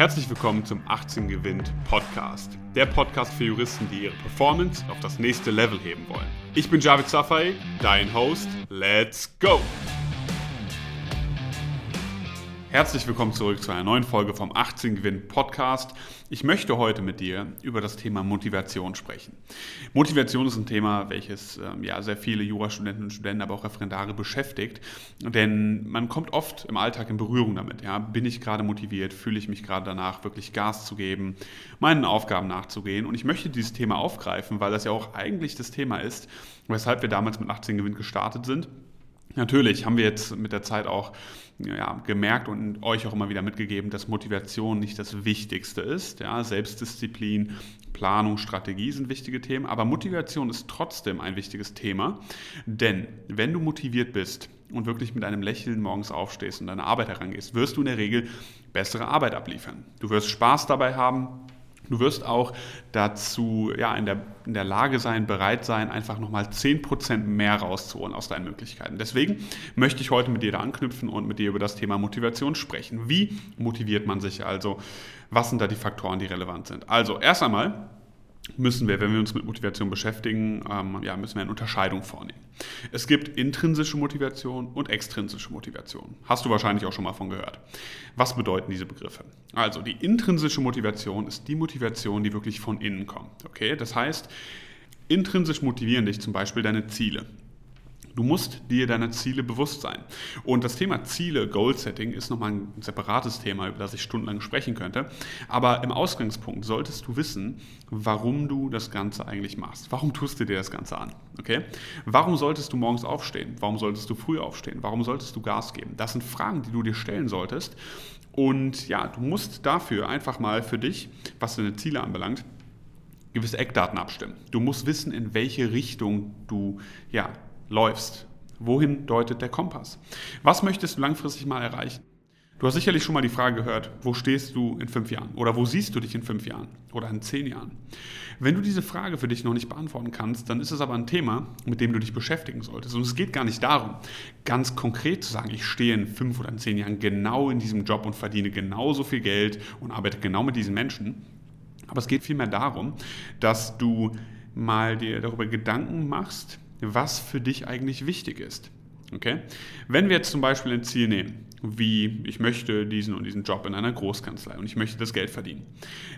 Herzlich willkommen zum 18 Gewinnt Podcast. Der Podcast für Juristen, die ihre Performance auf das nächste Level heben wollen. Ich bin Javid Safai, dein Host. Let's go! Herzlich willkommen zurück zu einer neuen Folge vom 18 Gewinn Podcast. Ich möchte heute mit dir über das Thema Motivation sprechen. Motivation ist ein Thema, welches ähm, ja sehr viele Jurastudenten und Studenten, aber auch Referendare beschäftigt, denn man kommt oft im Alltag in Berührung damit. Ja, bin ich gerade motiviert? Fühle ich mich gerade danach, wirklich Gas zu geben, meinen Aufgaben nachzugehen? Und ich möchte dieses Thema aufgreifen, weil das ja auch eigentlich das Thema ist, weshalb wir damals mit 18 Gewinn gestartet sind Natürlich haben wir jetzt mit der Zeit auch ja, gemerkt und euch auch immer wieder mitgegeben, dass Motivation nicht das Wichtigste ist. Ja, Selbstdisziplin, Planung, Strategie sind wichtige Themen, aber Motivation ist trotzdem ein wichtiges Thema, denn wenn du motiviert bist und wirklich mit einem Lächeln morgens aufstehst und deine Arbeit herangehst, wirst du in der Regel bessere Arbeit abliefern. Du wirst Spaß dabei haben, Du wirst auch dazu ja, in, der, in der Lage sein, bereit sein, einfach nochmal 10% mehr rauszuholen aus deinen Möglichkeiten. Deswegen möchte ich heute mit dir da anknüpfen und mit dir über das Thema Motivation sprechen. Wie motiviert man sich also? Was sind da die Faktoren, die relevant sind? Also erst einmal müssen wir, wenn wir uns mit Motivation beschäftigen, ähm, ja, müssen wir eine Unterscheidung vornehmen. Es gibt intrinsische Motivation und extrinsische Motivation. Hast du wahrscheinlich auch schon mal von gehört. Was bedeuten diese Begriffe? Also die intrinsische Motivation ist die Motivation, die wirklich von innen kommt. Okay? Das heißt, intrinsisch motivieren dich zum Beispiel deine Ziele. Du musst dir deiner Ziele bewusst sein. Und das Thema Ziele, Goal Setting, ist nochmal ein separates Thema, über das ich stundenlang sprechen könnte. Aber im Ausgangspunkt solltest du wissen, warum du das Ganze eigentlich machst. Warum tust du dir das Ganze an? Okay? Warum solltest du morgens aufstehen? Warum solltest du früh aufstehen? Warum solltest du Gas geben? Das sind Fragen, die du dir stellen solltest. Und ja, du musst dafür einfach mal für dich, was deine Ziele anbelangt, gewisse Eckdaten abstimmen. Du musst wissen, in welche Richtung du ja, läufst. Wohin deutet der Kompass? Was möchtest du langfristig mal erreichen? Du hast sicherlich schon mal die Frage gehört, wo stehst du in fünf Jahren? Oder wo siehst du dich in fünf Jahren? Oder in zehn Jahren? Wenn du diese Frage für dich noch nicht beantworten kannst, dann ist es aber ein Thema, mit dem du dich beschäftigen solltest. Und es geht gar nicht darum, ganz konkret zu sagen, ich stehe in fünf oder in zehn Jahren genau in diesem Job und verdiene genauso viel Geld und arbeite genau mit diesen Menschen. Aber es geht vielmehr darum, dass du mal dir darüber Gedanken machst, was für dich eigentlich wichtig ist. Okay? Wenn wir jetzt zum Beispiel ein Ziel nehmen, wie ich möchte diesen und diesen Job in einer Großkanzlei und ich möchte das Geld verdienen,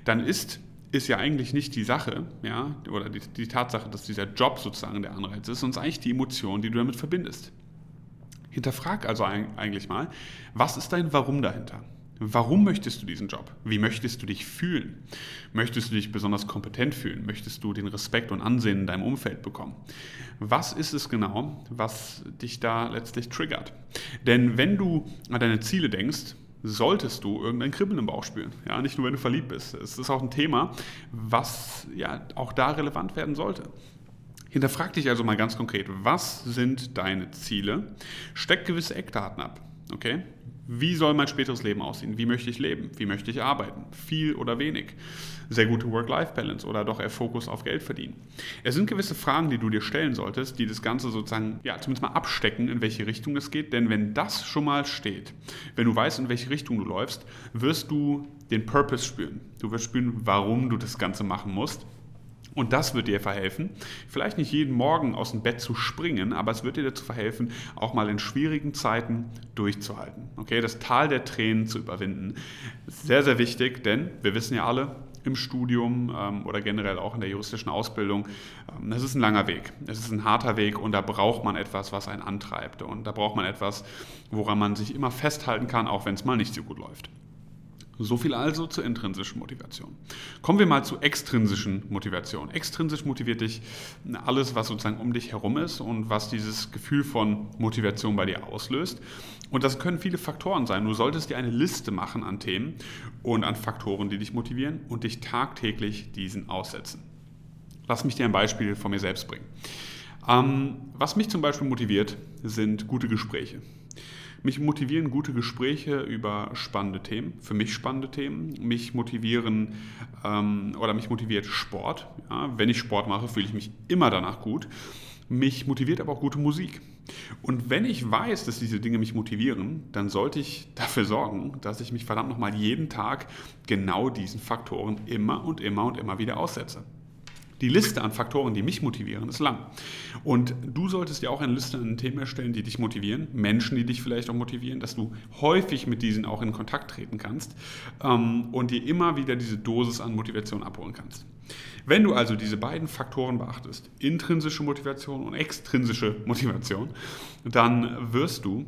dann ist, ist ja eigentlich nicht die Sache, ja, oder die, die Tatsache, dass dieser Job sozusagen der Anreiz ist, sondern eigentlich die Emotion, die du damit verbindest. Hinterfrag also eigentlich mal, was ist dein Warum dahinter? Warum möchtest du diesen Job? Wie möchtest du dich fühlen? Möchtest du dich besonders kompetent fühlen? Möchtest du den Respekt und Ansehen in deinem Umfeld bekommen? Was ist es genau, was dich da letztlich triggert? Denn wenn du an deine Ziele denkst, solltest du irgendein Kribbeln im Bauch spüren. Ja, nicht nur, wenn du verliebt bist. Es ist auch ein Thema, was ja auch da relevant werden sollte. Hinterfrag dich also mal ganz konkret, was sind deine Ziele? Steck gewisse Eckdaten ab. Okay? Wie soll mein späteres Leben aussehen? Wie möchte ich leben? Wie möchte ich arbeiten? Viel oder wenig? Sehr gute Work-Life-Balance oder doch eher Fokus auf Geld verdienen? Es sind gewisse Fragen, die du dir stellen solltest, die das Ganze sozusagen, ja, zumindest mal abstecken, in welche Richtung es geht. Denn wenn das schon mal steht, wenn du weißt, in welche Richtung du läufst, wirst du den Purpose spüren. Du wirst spüren, warum du das Ganze machen musst. Und das wird dir verhelfen, vielleicht nicht jeden Morgen aus dem Bett zu springen, aber es wird dir dazu verhelfen, auch mal in schwierigen Zeiten durchzuhalten. Okay, das Tal der Tränen zu überwinden. Sehr, sehr wichtig, denn wir wissen ja alle, im Studium ähm, oder generell auch in der juristischen Ausbildung, ähm, das ist ein langer Weg. Es ist ein harter Weg und da braucht man etwas, was einen antreibt. Und da braucht man etwas, woran man sich immer festhalten kann, auch wenn es mal nicht so gut läuft. So viel also zur intrinsischen Motivation. Kommen wir mal zur extrinsischen Motivation. Extrinsisch motiviert dich alles, was sozusagen um dich herum ist und was dieses Gefühl von Motivation bei dir auslöst. Und das können viele Faktoren sein. Du solltest dir eine Liste machen an Themen und an Faktoren, die dich motivieren und dich tagtäglich diesen aussetzen. Lass mich dir ein Beispiel von mir selbst bringen. Ähm, was mich zum Beispiel motiviert, sind gute Gespräche. Mich motivieren gute Gespräche über spannende Themen, für mich spannende Themen. Mich motivieren ähm, oder mich motiviert Sport. Ja, wenn ich Sport mache, fühle ich mich immer danach gut. Mich motiviert aber auch gute Musik. Und wenn ich weiß, dass diese Dinge mich motivieren, dann sollte ich dafür sorgen, dass ich mich verdammt nochmal jeden Tag genau diesen Faktoren immer und immer und immer wieder aussetze. Die Liste an Faktoren, die mich motivieren, ist lang. Und du solltest dir auch eine Liste an Themen erstellen, die dich motivieren, Menschen, die dich vielleicht auch motivieren, dass du häufig mit diesen auch in Kontakt treten kannst ähm, und dir immer wieder diese Dosis an Motivation abholen kannst. Wenn du also diese beiden Faktoren beachtest, intrinsische Motivation und extrinsische Motivation, dann wirst du,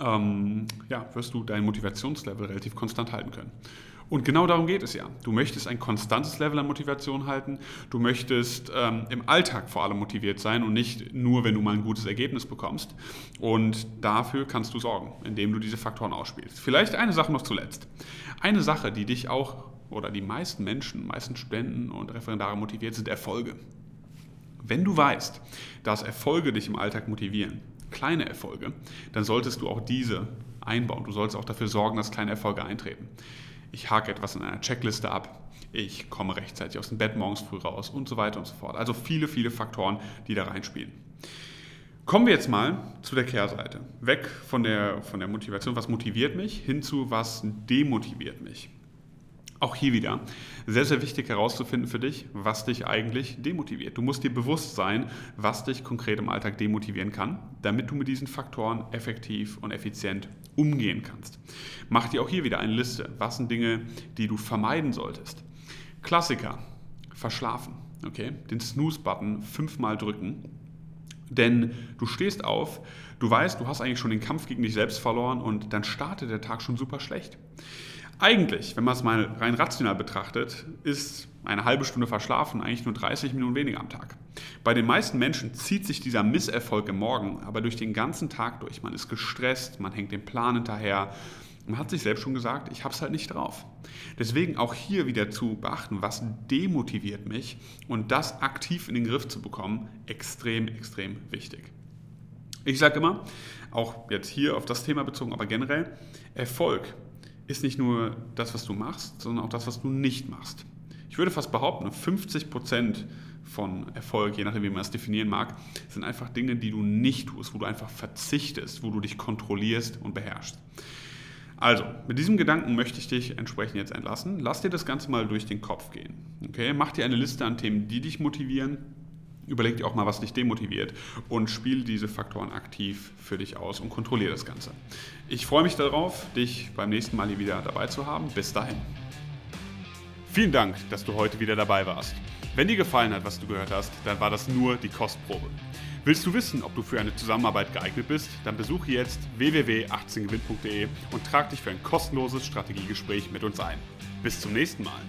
ähm, ja, wirst du dein Motivationslevel relativ konstant halten können. Und genau darum geht es ja. Du möchtest ein konstantes Level an Motivation halten. Du möchtest ähm, im Alltag vor allem motiviert sein und nicht nur, wenn du mal ein gutes Ergebnis bekommst. Und dafür kannst du sorgen, indem du diese Faktoren ausspielst. Vielleicht eine Sache noch zuletzt. Eine Sache, die dich auch oder die meisten Menschen, meisten Studenten und Referendare motiviert, sind Erfolge. Wenn du weißt, dass Erfolge dich im Alltag motivieren, kleine Erfolge, dann solltest du auch diese einbauen. Du solltest auch dafür sorgen, dass kleine Erfolge eintreten ich hake etwas in einer Checkliste ab, ich komme rechtzeitig aus dem Bett morgens früh raus und so weiter und so fort. Also viele, viele Faktoren, die da reinspielen. Kommen wir jetzt mal zu der Kehrseite. Weg von der, von der Motivation, was motiviert mich, hin zu was demotiviert mich. Auch hier wieder sehr, sehr wichtig herauszufinden für dich, was dich eigentlich demotiviert. Du musst dir bewusst sein, was dich konkret im Alltag demotivieren kann, damit du mit diesen Faktoren effektiv und effizient umgehen kannst. Mach dir auch hier wieder eine Liste. Was sind Dinge, die du vermeiden solltest? Klassiker, verschlafen. Okay? Den Snooze-Button fünfmal drücken. Denn du stehst auf, du weißt, du hast eigentlich schon den Kampf gegen dich selbst verloren und dann startet der Tag schon super schlecht. Eigentlich, wenn man es mal rein rational betrachtet, ist eine halbe Stunde verschlafen eigentlich nur 30 Minuten weniger am Tag. Bei den meisten Menschen zieht sich dieser Misserfolg im Morgen aber durch den ganzen Tag durch. Man ist gestresst, man hängt dem Plan hinterher. Man hat sich selbst schon gesagt, ich habe es halt nicht drauf. Deswegen auch hier wieder zu beachten, was demotiviert mich und das aktiv in den Griff zu bekommen, extrem, extrem wichtig. Ich sage immer, auch jetzt hier auf das Thema bezogen, aber generell, Erfolg ist nicht nur das, was du machst, sondern auch das, was du nicht machst. Ich würde fast behaupten, 50 Prozent von Erfolg, je nachdem, wie man es definieren mag, sind einfach Dinge, die du nicht tust, wo du einfach verzichtest, wo du dich kontrollierst und beherrschst. Also, mit diesem Gedanken möchte ich dich entsprechend jetzt entlassen. Lass dir das Ganze mal durch den Kopf gehen. Okay? Mach dir eine Liste an Themen, die dich motivieren, Überleg dir auch mal, was dich demotiviert und spiel diese Faktoren aktiv für dich aus und kontrolliere das Ganze. Ich freue mich darauf, dich beim nächsten Mal hier wieder dabei zu haben. Bis dahin. Vielen Dank, dass du heute wieder dabei warst. Wenn dir gefallen hat, was du gehört hast, dann war das nur die Kostprobe. Willst du wissen, ob du für eine Zusammenarbeit geeignet bist? Dann besuche jetzt www.18gewinn.de und trag dich für ein kostenloses Strategiegespräch mit uns ein. Bis zum nächsten Mal.